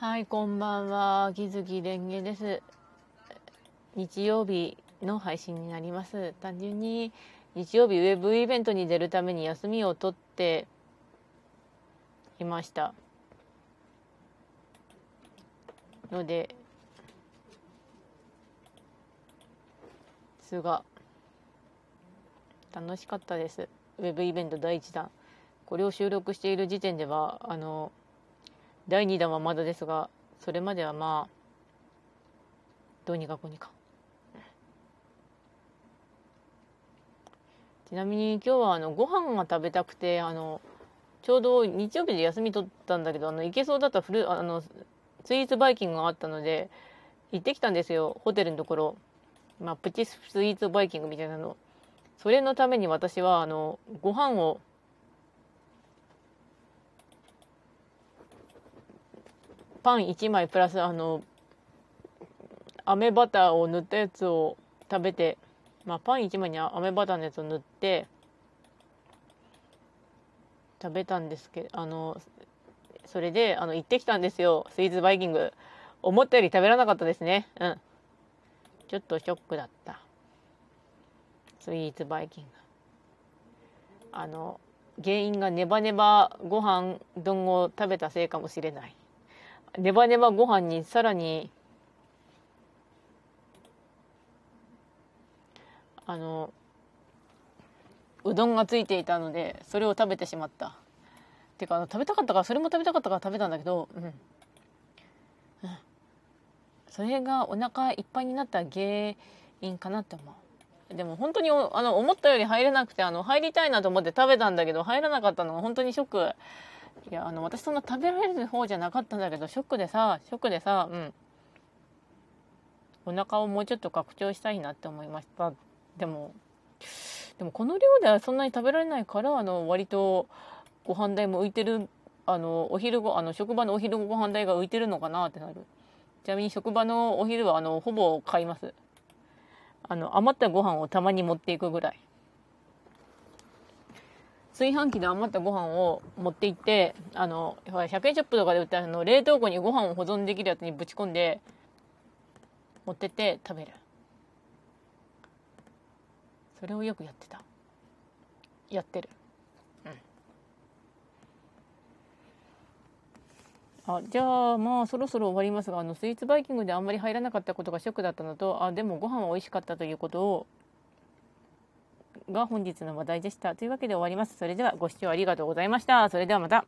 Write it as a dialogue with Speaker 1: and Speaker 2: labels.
Speaker 1: はい、こんばんは。木月蓮華です。日曜日の配信になります。単純に日曜日ウェブイベントに出るために休みを取っていました。ので、ですが、楽しかったです。ウェブイベント第1弾。これを収録している時点では、あの、第2弾はまだですがそれまではまあどうにかこうにか。ちなみに今日はあのご飯が食べたくてあのちょうど日曜日で休み取ったんだけどあの行けそうだったフルあのスイーツバイキングがあったので行ってきたんですよホテルのところ、まあ、プチスイーツバイキングみたいなの。それのために私はあのご飯をパン1枚プラスあの飴バターを塗ったやつを食べて、まあ、パン1枚に飴バターのやつを塗って食べたんですけどあのそれであの行ってきたんですよ。スイーツバイキング。思ったより食べられなかったですね。うん。ちょっとショックだった。スイーツバイキング。あの原因がネバネバご飯丼を食べたせいかもしれない。ネバネバご飯にさらにあのうどんがついていたのでそれを食べてしまった。ってかあの食べたかったからそれも食べたかったから食べたんだけど、うん。うん、それがお腹いっぱいになった原因かなって思う。でも本当にあの思ったより入れなくてあの入りたいなと思って食べたんだけど入らなかったのが本当にショック。いやあの私そんな食べられる方じゃなかったんだけどショックでさショックでさうん。お腹をもうちょっと拡張したいなって思いました。でもでもこの量ではそんなに食べられないからあの割とご飯代も浮いてるあのお昼ごあの職場のお昼ご飯代が浮いてるのかなってなる。ちなみに職場のお昼はあのほぼ買います。あの余ったご飯をたまに持っていくぐらい。炊飯器で余ったご飯を持って行ってあの100円ショップとかで売ったあの冷凍庫にご飯を保存できるやつにぶち込んで持ってって食べる。それをよくやってた。やってる。うん。あじゃあまあそろそろ終わりますがあのスイーツバイキングであんまり入らなかったことがショックだったのとあでもご飯は美味しかったということをが本日の話題でした。というわけで終わります。それではご視聴ありがとうございました。それではまた。